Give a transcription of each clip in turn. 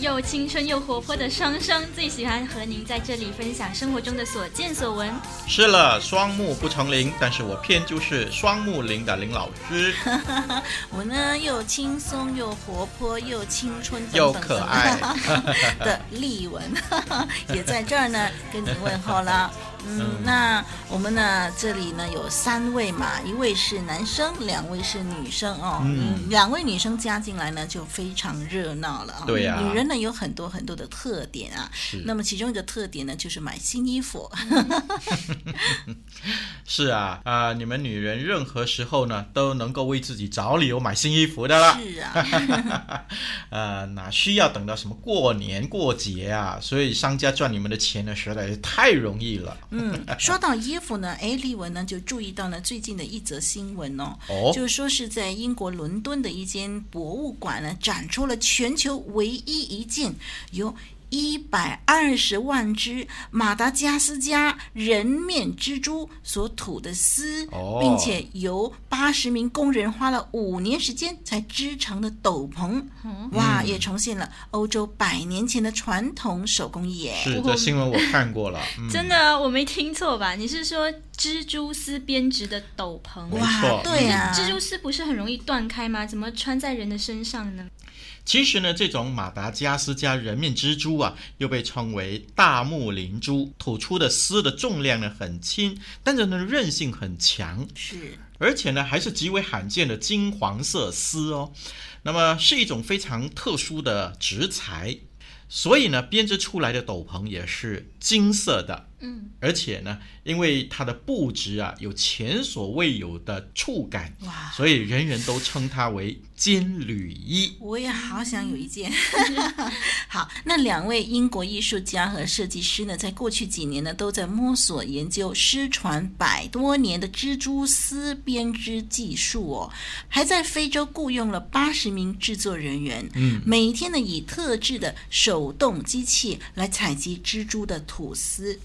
又青春又活泼的双双，最喜欢和您在这里分享生活中的所见所闻。是了，双目不成林，但是我偏就是双目林的林老师。我呢，又轻松又活泼又青春又可爱 的丽文，也在这儿呢，跟您问候了。嗯，那我们呢？这里呢有三位嘛，一位是男生，两位是女生哦。嗯，两位女生加进来呢，就非常热闹了啊。对呀。女人呢有很多很多的特点啊。是。那么其中一个特点呢，就是买新衣服。是啊，啊、呃，你们女人任何时候呢都能够为自己找理由买新衣服的了。是啊。呃，哪需要等到什么过年过节啊？所以商家赚你们的钱呢，实在是太容易了。嗯，说到衣服呢，哎，丽文呢就注意到呢最近的一则新闻哦，哦，就是说是在英国伦敦的一间博物馆呢展出了全球唯一一件由一百二十万只马达加斯加人面蜘蛛所吐的丝，哦、并且由八十名工人花了五年时间才织成的斗篷，嗯、哇，也重现了欧洲百年前的传统手工艺。是，这新闻我看过了，嗯、真的，我没听错吧？你是说蜘蛛丝编织的斗篷？哇，对啊，蜘蛛丝不是很容易断开吗？怎么穿在人的身上呢？其实呢，这种马达加斯加人面蜘蛛啊，又被称为大木灵蛛，吐出的丝的重量呢很轻，但是呢韧性很强，是，而且呢还是极为罕见的金黄色丝哦，那么是一种非常特殊的植材，所以呢编织出来的斗篷也是金色的。嗯，而且呢，因为它的布置啊有前所未有的触感，哇，所以人人都称它为金缕衣。我也好想有一件。好，那两位英国艺术家和设计师呢，在过去几年呢，都在摸索研究失传百多年的蜘蛛丝编织技术哦，还在非洲雇佣了八十名制作人员，嗯，每天呢以特制的手动机器来采集蜘蛛的吐丝。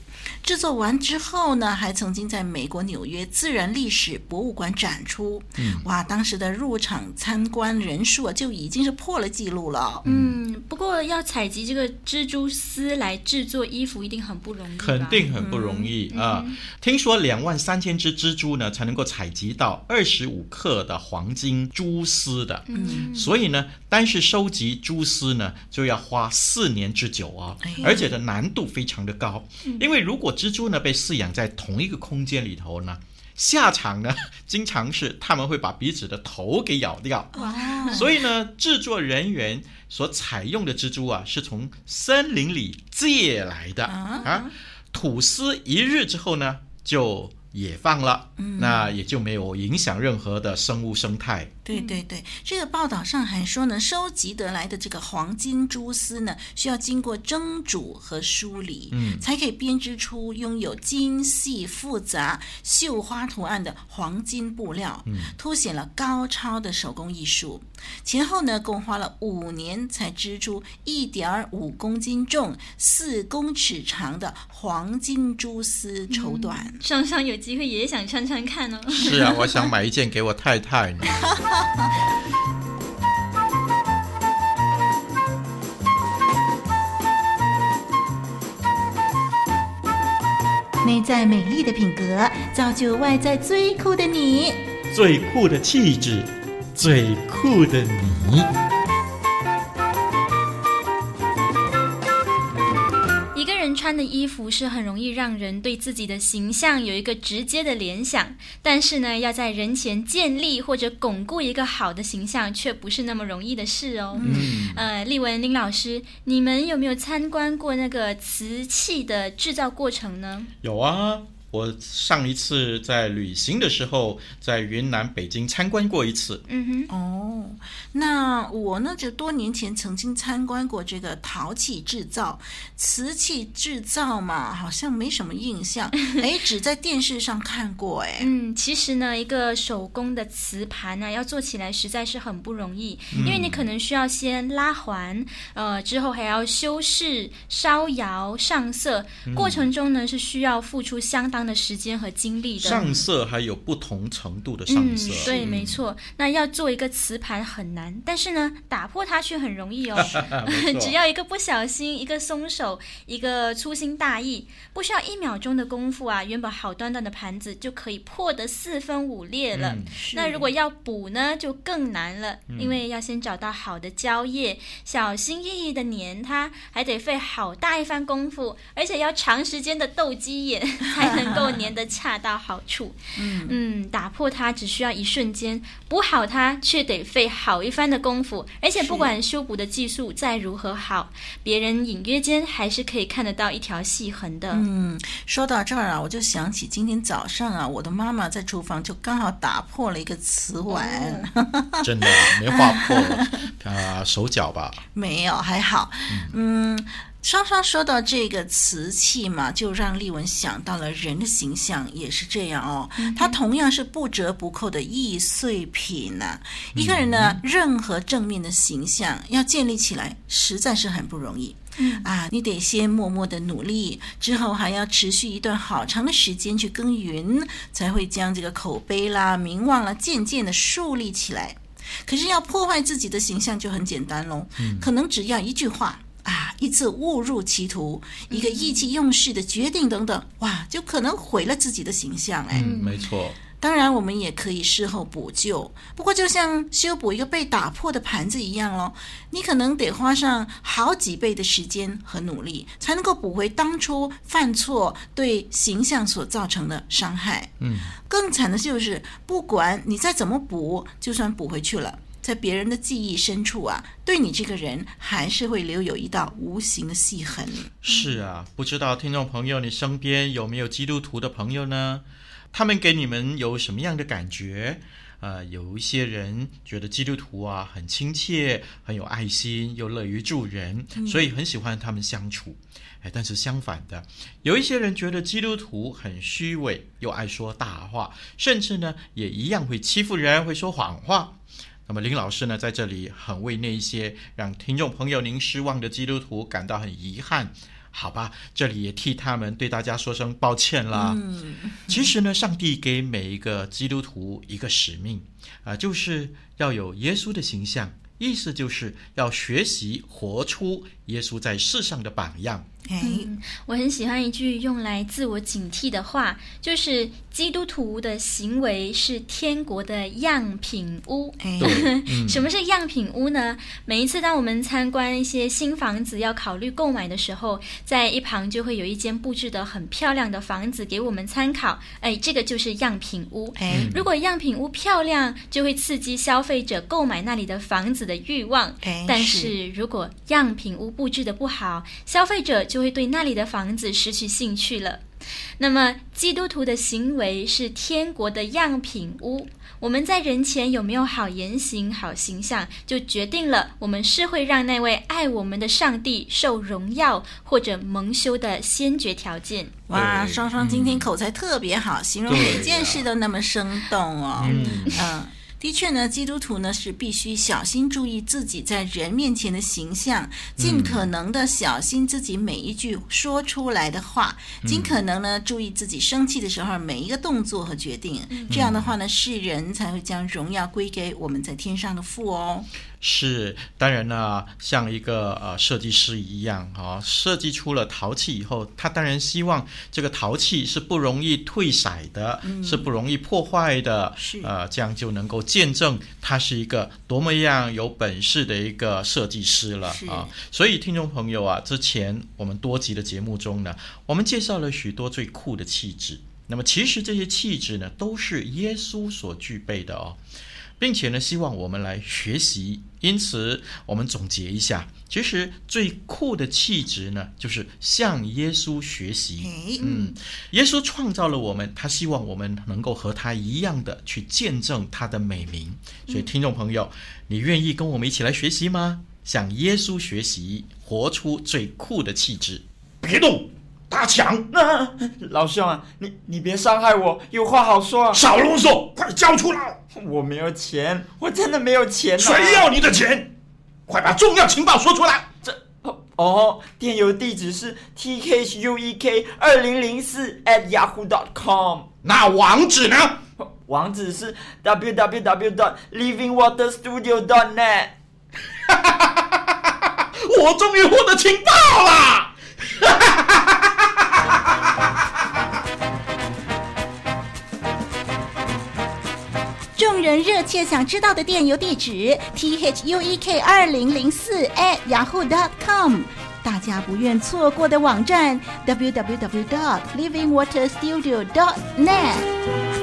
制作完之后呢，还曾经在美国纽约自然历史博物馆展出。嗯，哇，当时的入场参观人数啊，就已经是破了记录了。嗯，不过要采集这个蜘蛛丝来制作衣服，一定很不容易。肯定很不容易、嗯、啊！嗯、听说两万三千只蜘蛛呢，才能够采集到二十五克的黄金蛛丝的。嗯，所以呢，单是收集蛛丝呢，就要花四年之久啊，哎、而且的难度非常的高，嗯、因为如如果蜘蛛呢被饲养在同一个空间里头呢，下场呢 经常是他们会把彼此的头给咬掉。哇！所以呢，制作人员所采用的蜘蛛啊，是从森林里借来的啊，啊。吐丝一日之后呢，就野放了，嗯、那也就没有影响任何的生物生态。对对对，这个报道上还说呢，收集得来的这个黄金蛛丝呢，需要经过蒸煮和梳理，嗯，才可以编织出拥有精细复杂绣花图案的黄金布料，嗯，凸显了高超的手工艺术。前后呢，共花了五年才织出一点五公斤重、四公尺长的黄金蛛丝绸缎。双双、嗯、有机会也想穿穿看哦。是啊，我想买一件给我太太呢。内在美丽的品格，造就外在最酷的你。最酷的气质，最酷的你。穿的衣服是很容易让人对自己的形象有一个直接的联想，但是呢，要在人前建立或者巩固一个好的形象，却不是那么容易的事哦。嗯，呃，丽文林老师，你们有没有参观过那个瓷器的制造过程呢？有啊。我上一次在旅行的时候，在云南、北京参观过一次。嗯哼，哦，那我呢，就多年前曾经参观过这个陶器制造、瓷器制造嘛，好像没什么印象。哎，只在电视上看过。哎，嗯，其实呢，一个手工的瓷盘呢，要做起来实在是很不容易，因为你可能需要先拉环，呃，之后还要修饰、烧窑、上色，过程中呢是需要付出相当的时间和精力的。上色还有不同程度的上色。嗯、对，没错。那要做一个瓷盘很难，但是呢，打破它却很容易哦。只要一个不小心，一个松手，一个粗心大意，不需要一秒钟的功夫啊，原本好端端的盘子就可以破得四分五裂了。嗯、那如果要补呢，就更难了，嗯、因为要先找到好的胶液，小心翼翼的粘它，还得费好大一番功夫，而且要长时间的斗鸡眼 才能够粘得恰到好处。嗯嗯，打破它只需要一瞬间，补好它却得费好一番的功夫。而且不管修补的技术再如何好，别人隐约间还是可以看得到一条细痕的。嗯，说到这儿啊，我就想起今天早上啊，我的妈妈在厨房就刚好打破了一个瓷碗。哦、真的没划破啊，手脚吧？没有，还好。嗯。嗯双双说到这个瓷器嘛，就让丽文想到了人的形象也是这样哦。它同样是不折不扣的易碎品呐、啊。一个人呢，任何正面的形象要建立起来，实在是很不容易。嗯啊，你得先默默的努力，之后还要持续一段好长的时间去耕耘，才会将这个口碑啦、名望啦渐渐的树立起来。可是要破坏自己的形象就很简单喽，可能只要一句话。啊！一次误入歧途，一个意气用事的决定等等，哇，就可能毁了自己的形象哎。嗯，没错。当然，我们也可以事后补救，不过就像修补一个被打破的盘子一样喽，你可能得花上好几倍的时间和努力，才能够补回当初犯错对形象所造成的伤害。嗯，更惨的就是，不管你再怎么补，就算补回去了。在别人的记忆深处啊，对你这个人还是会留有一道无形的细痕。是啊，不知道听众朋友，你身边有没有基督徒的朋友呢？他们给你们有什么样的感觉？呃，有一些人觉得基督徒啊很亲切，很有爱心，又乐于助人，所以很喜欢他们相处。哎，但是相反的，有一些人觉得基督徒很虚伪，又爱说大话，甚至呢也一样会欺负人，会说谎话。那么林老师呢，在这里很为那一些让听众朋友您失望的基督徒感到很遗憾，好吧？这里也替他们对大家说声抱歉啦。嗯，其实呢，上帝给每一个基督徒一个使命啊，呃，就是要有耶稣的形象，意思就是要学习活出耶稣在世上的榜样。嗯，我很喜欢一句用来自我警惕的话，就是基督徒的行为是天国的样品屋。嗯、什么是样品屋呢？每一次当我们参观一些新房子要考虑购买的时候，在一旁就会有一间布置的很漂亮的房子给我们参考。哎，这个就是样品屋。嗯、如果样品屋漂亮，就会刺激消费者购买那里的房子的欲望。但是如果样品屋布置的不好，消费者就会对那里的房子失去兴趣了。那么，基督徒的行为是天国的样品屋。我们在人前有没有好言行、好形象，就决定了我们是会让那位爱我们的上帝受荣耀或者蒙羞的先决条件。哇，双双今天口才特别好，嗯、形容每件事都那么生动哦。嗯嗯。嗯的确呢，基督徒呢是必须小心注意自己在人面前的形象，尽可能的小心自己每一句说出来的话，嗯、尽可能呢注意自己生气的时候每一个动作和决定。嗯、这样的话呢，世人才会将荣耀归给我们在天上的父哦。是，当然呢，像一个呃设计师一样啊、哦，设计出了陶器以后，他当然希望这个陶器是不容易褪色的，嗯、是不容易破坏的，是呃，这样就能够见证他是一个多么样有本事的一个设计师了是啊。所以听众朋友啊，之前我们多集的节目中呢，我们介绍了许多最酷的气质，那么其实这些气质呢，都是耶稣所具备的哦。并且呢，希望我们来学习。因此，我们总结一下，其实最酷的气质呢，就是向耶稣学习。嗯，耶稣创造了我们，他希望我们能够和他一样的去见证他的美名。所以，听众朋友，你愿意跟我们一起来学习吗？向耶稣学习，活出最酷的气质。别动，打抢！啊，老兄啊，你你别伤害我，有话好说啊。少啰嗦，快交出来！我没有钱，我真的没有钱啊。谁要你的钱？快把重要情报说出来！这哦，电邮地址是 t k h u e k 二零零四 at yahoo dot com。那网址呢？网址是 w w w dot living water studio dot net。哈哈哈哈哈哈！我终于获得情报了！人热切想知道的电邮地址：t h u e k 二零零四 at yahoo dot com。大家不愿错过的网站：w w w dot living water studio dot net。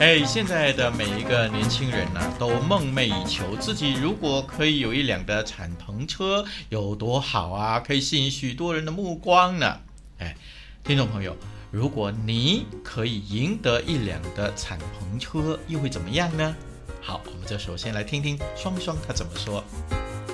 哎，现在的每一个年轻人呢、都梦寐以求自己如果可以有一辆的敞篷车，有多好啊！可以吸引许多人的目光呢。哎，听众朋友，如果你可以赢得一辆的敞篷车，又会怎么样呢？好，我们就首先来听听双双他怎么说。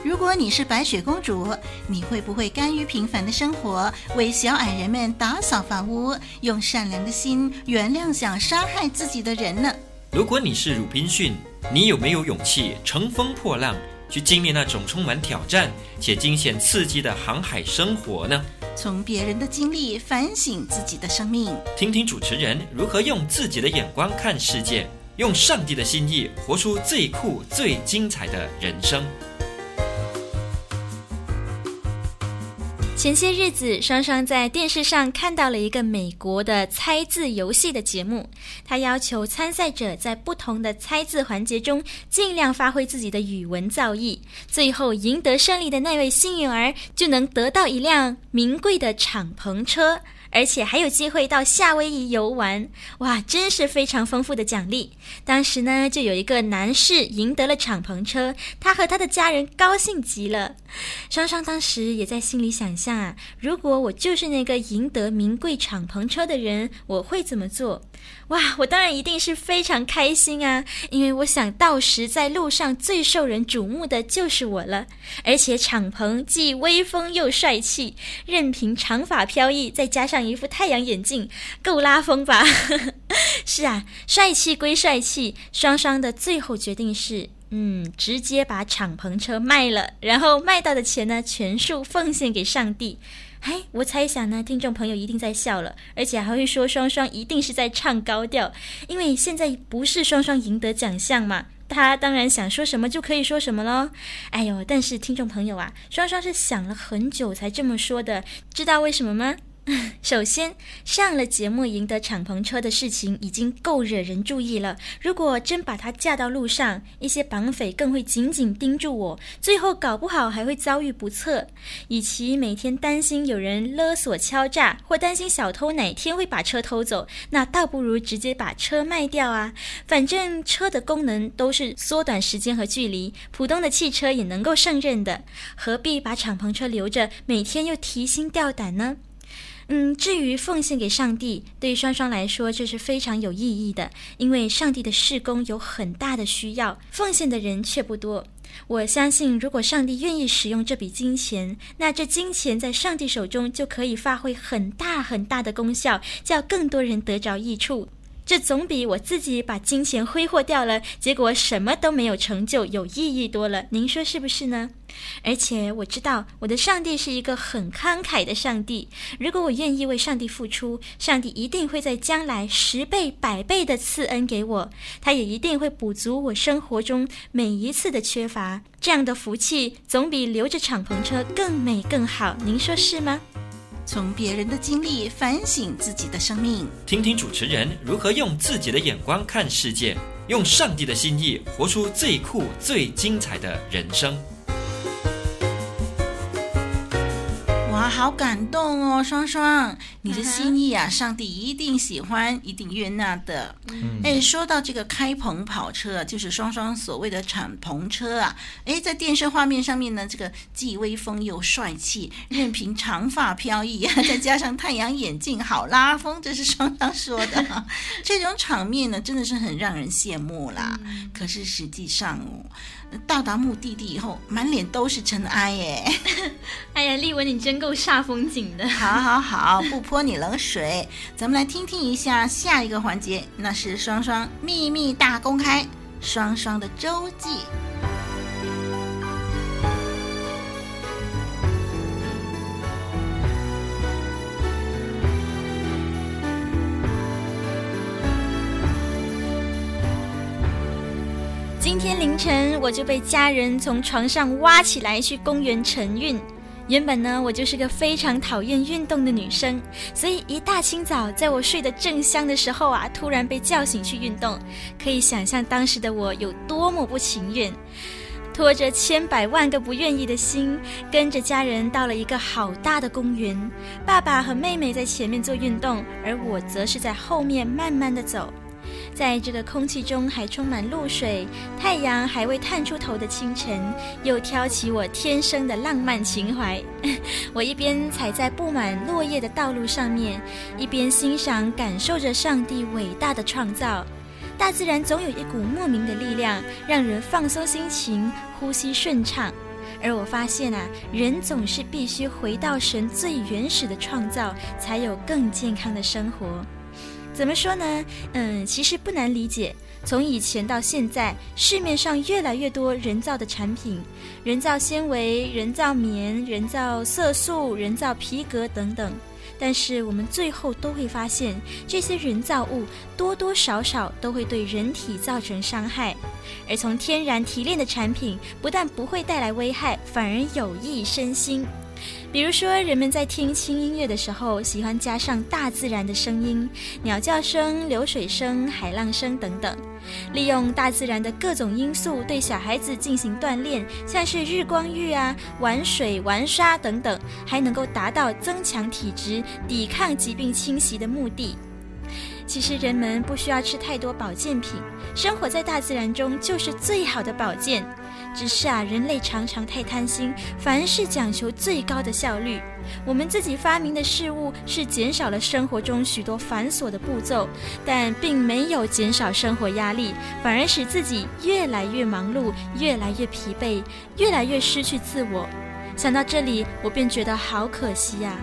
如果你是白雪公主，你会不会甘于平凡的生活，为小矮人们打扫房屋，用善良的心原谅想杀害自己的人呢？如果你是鲁滨逊，你有没有勇气乘风破浪，去经历那种充满挑战且惊险刺激的航海生活呢？从别人的经历反省自己的生命，听听主持人如何用自己的眼光看世界，用上帝的心意活出最酷、最精彩的人生。前些日子，双双在电视上看到了一个美国的猜字游戏的节目。他要求参赛者在不同的猜字环节中，尽量发挥自己的语文造诣，最后赢得胜利的那位幸运儿就能得到一辆名贵的敞篷车。而且还有机会到夏威夷游玩，哇，真是非常丰富的奖励。当时呢，就有一个男士赢得了敞篷车，他和他的家人高兴极了。双双当时也在心里想象啊，如果我就是那个赢得名贵敞篷车的人，我会怎么做？哇，我当然一定是非常开心啊，因为我想到时在路上最受人瞩目的就是我了。而且敞篷既威风又帅气，任凭长发飘逸，再加上一副太阳眼镜，够拉风吧？是啊，帅气归帅气，双双的最后决定是，嗯，直接把敞篷车卖了，然后卖到的钱呢，全数奉献给上帝。哎，我猜想呢，听众朋友一定在笑了，而且还会说双双一定是在唱高调，因为现在不是双双赢得奖项嘛，他当然想说什么就可以说什么喽。哎呦，但是听众朋友啊，双双是想了很久才这么说的，知道为什么吗？首先，上了节目赢得敞篷车的事情已经够惹人注意了。如果真把它架到路上，一些绑匪更会紧紧盯住我，最后搞不好还会遭遇不测。与其每天担心有人勒索敲诈，或担心小偷哪天会把车偷走，那倒不如直接把车卖掉啊！反正车的功能都是缩短时间和距离，普通的汽车也能够胜任的，何必把敞篷车留着，每天又提心吊胆呢？嗯，至于奉献给上帝，对双双来说这是非常有意义的，因为上帝的事工有很大的需要，奉献的人却不多。我相信，如果上帝愿意使用这笔金钱，那这金钱在上帝手中就可以发挥很大很大的功效，叫更多人得着益处。这总比我自己把金钱挥霍掉了，结果什么都没有成就有意义多了。您说是不是呢？而且我知道我的上帝是一个很慷慨的上帝。如果我愿意为上帝付出，上帝一定会在将来十倍、百倍的赐恩给我。他也一定会补足我生活中每一次的缺乏。这样的福气总比留着敞篷车更美更好。您说是吗？从别人的经历反省自己的生命，听听主持人如何用自己的眼光看世界，用上帝的心意活出最酷、最精彩的人生。好感动哦，双双，你的心意啊，上帝一定喜欢，一定悦纳的。嗯，哎，说到这个开篷跑车，就是双双所谓的敞篷车啊。哎，在电视画面上面呢，这个既威风又帅气，任凭长发飘逸，再加上太阳眼镜，好拉风，这是双双说的。这种场面呢，真的是很让人羡慕啦。嗯、可是实际上哦。到达目的地以后，满脸都是尘埃耶！哎呀，丽文，你真够煞风景的。好，好，好，不泼你冷水。咱们来听听一下下一个环节，那是双双秘密大公开，双双的周记。天凌晨，我就被家人从床上挖起来去公园晨运。原本呢，我就是个非常讨厌运动的女生，所以一大清早，在我睡得正香的时候啊，突然被叫醒去运动，可以想象当时的我有多么不情愿。拖着千百万个不愿意的心，跟着家人到了一个好大的公园。爸爸和妹妹在前面做运动，而我则是在后面慢慢的走。在这个空气中还充满露水、太阳还未探出头的清晨，又挑起我天生的浪漫情怀。我一边踩在布满落叶的道路上面，一边欣赏、感受着上帝伟大的创造。大自然总有一股莫名的力量，让人放松心情、呼吸顺畅。而我发现啊，人总是必须回到神最原始的创造，才有更健康的生活。怎么说呢？嗯，其实不难理解。从以前到现在，市面上越来越多人造的产品，人造纤维、人造棉、人造色素、人造皮革等等。但是我们最后都会发现，这些人造物多多少少都会对人体造成伤害。而从天然提炼的产品，不但不会带来危害，反而有益身心。比如说，人们在听轻音乐的时候，喜欢加上大自然的声音，鸟叫声、流水声、海浪声等等，利用大自然的各种因素对小孩子进行锻炼，像是日光浴啊、玩水、玩沙等等，还能够达到增强体质、抵抗疾病侵袭的目的。其实人们不需要吃太多保健品，生活在大自然中就是最好的保健。只是啊，人类常常太贪心，凡事讲求最高的效率。我们自己发明的事物是减少了生活中许多繁琐的步骤，但并没有减少生活压力，反而使自己越来越忙碌，越来越疲惫，越来越失去自我。想到这里，我便觉得好可惜呀。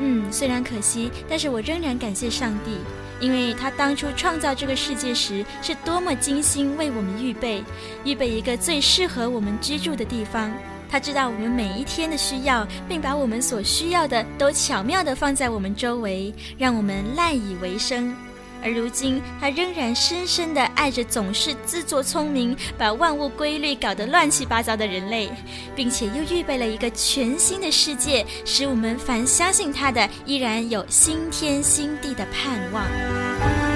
嗯，虽然可惜，但是我仍然感谢上帝。因为他当初创造这个世界时，是多么精心为我们预备，预备一个最适合我们居住的地方。他知道我们每一天的需要，并把我们所需要的都巧妙地放在我们周围，让我们赖以为生。而如今，他仍然深深的爱着总是自作聪明、把万物规律搞得乱七八糟的人类，并且又预备了一个全新的世界，使我们凡相信他的，依然有新天新地的盼望。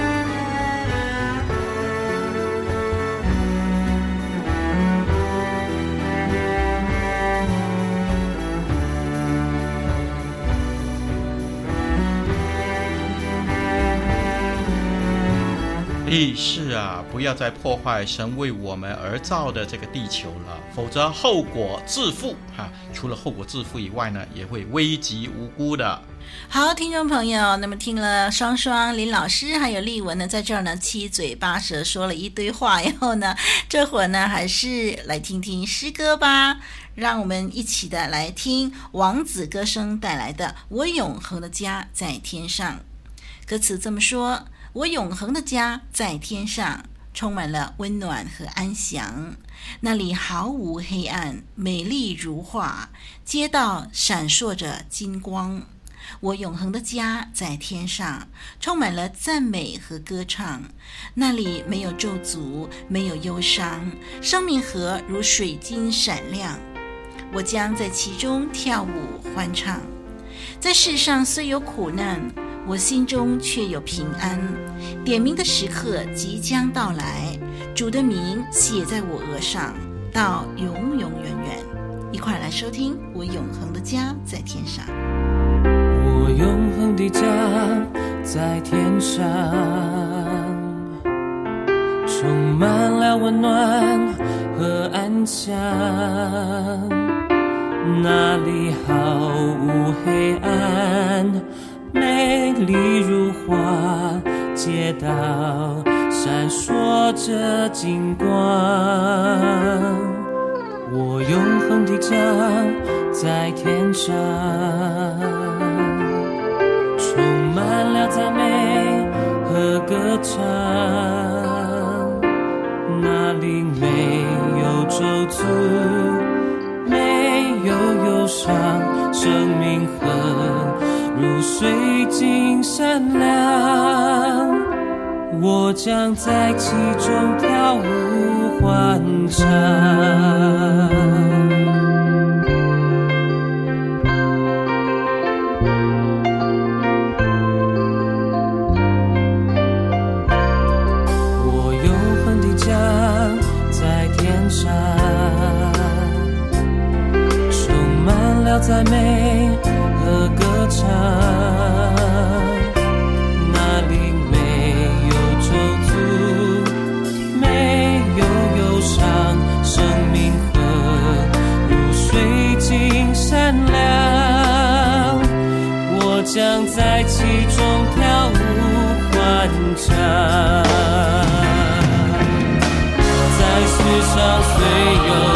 意是啊，不要再破坏神为我们而造的这个地球了，否则后果自负哈。除了后果自负以外呢，也会危及无辜的。好，听众朋友，那么听了双双林老师还有丽文呢，在这儿呢七嘴八舌说了一堆话以后呢，这会儿呢还是来听听诗歌吧。让我们一起的来听王子歌声带来的《我永恒的家在天上》，歌词这么说。我永恒的家在天上，充满了温暖和安详。那里毫无黑暗，美丽如画，街道闪烁着金光。我永恒的家在天上，充满了赞美和歌唱。那里没有咒诅，没有忧伤，生命河如水晶闪亮。我将在其中跳舞欢唱。在世上虽有苦难。我心中却有平安，点名的时刻即将到来，主的名写在我额上，到永永远远。一块来收听《我永恒的家在天上》。我永恒的家在天上，充满了温暖和安详，那里毫无黑暗，美丽如画，街道闪烁着金光。我永恒的家在天上，充满了赞美和歌唱，那里没有咒诅，有忧伤，生命河如水晶闪亮，我将在其中跳舞欢唱。赞美和歌唱，那里没有咒诅，没有忧伤，生命河如水晶闪亮，我将在其中跳舞欢唱，在世上虽有。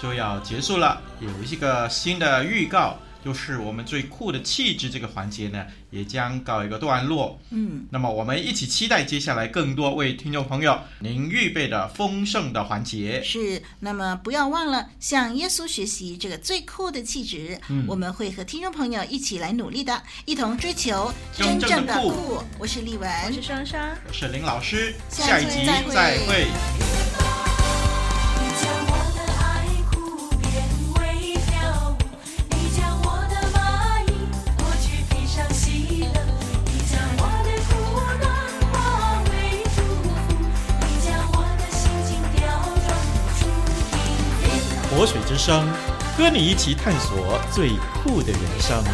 就要结束了，有一个新的预告，就是我们最酷的气质这个环节呢，也将告一个段落。嗯，那么我们一起期待接下来更多为听众朋友您预备的丰盛的环节。是，那么不要忘了向耶稣学习这个最酷的气质。嗯，我们会和听众朋友一起来努力的，一同追求真正的酷。的酷。我是丽文，我是双双，我是林老师，下一集再会。生，和你一起探索最酷的人生。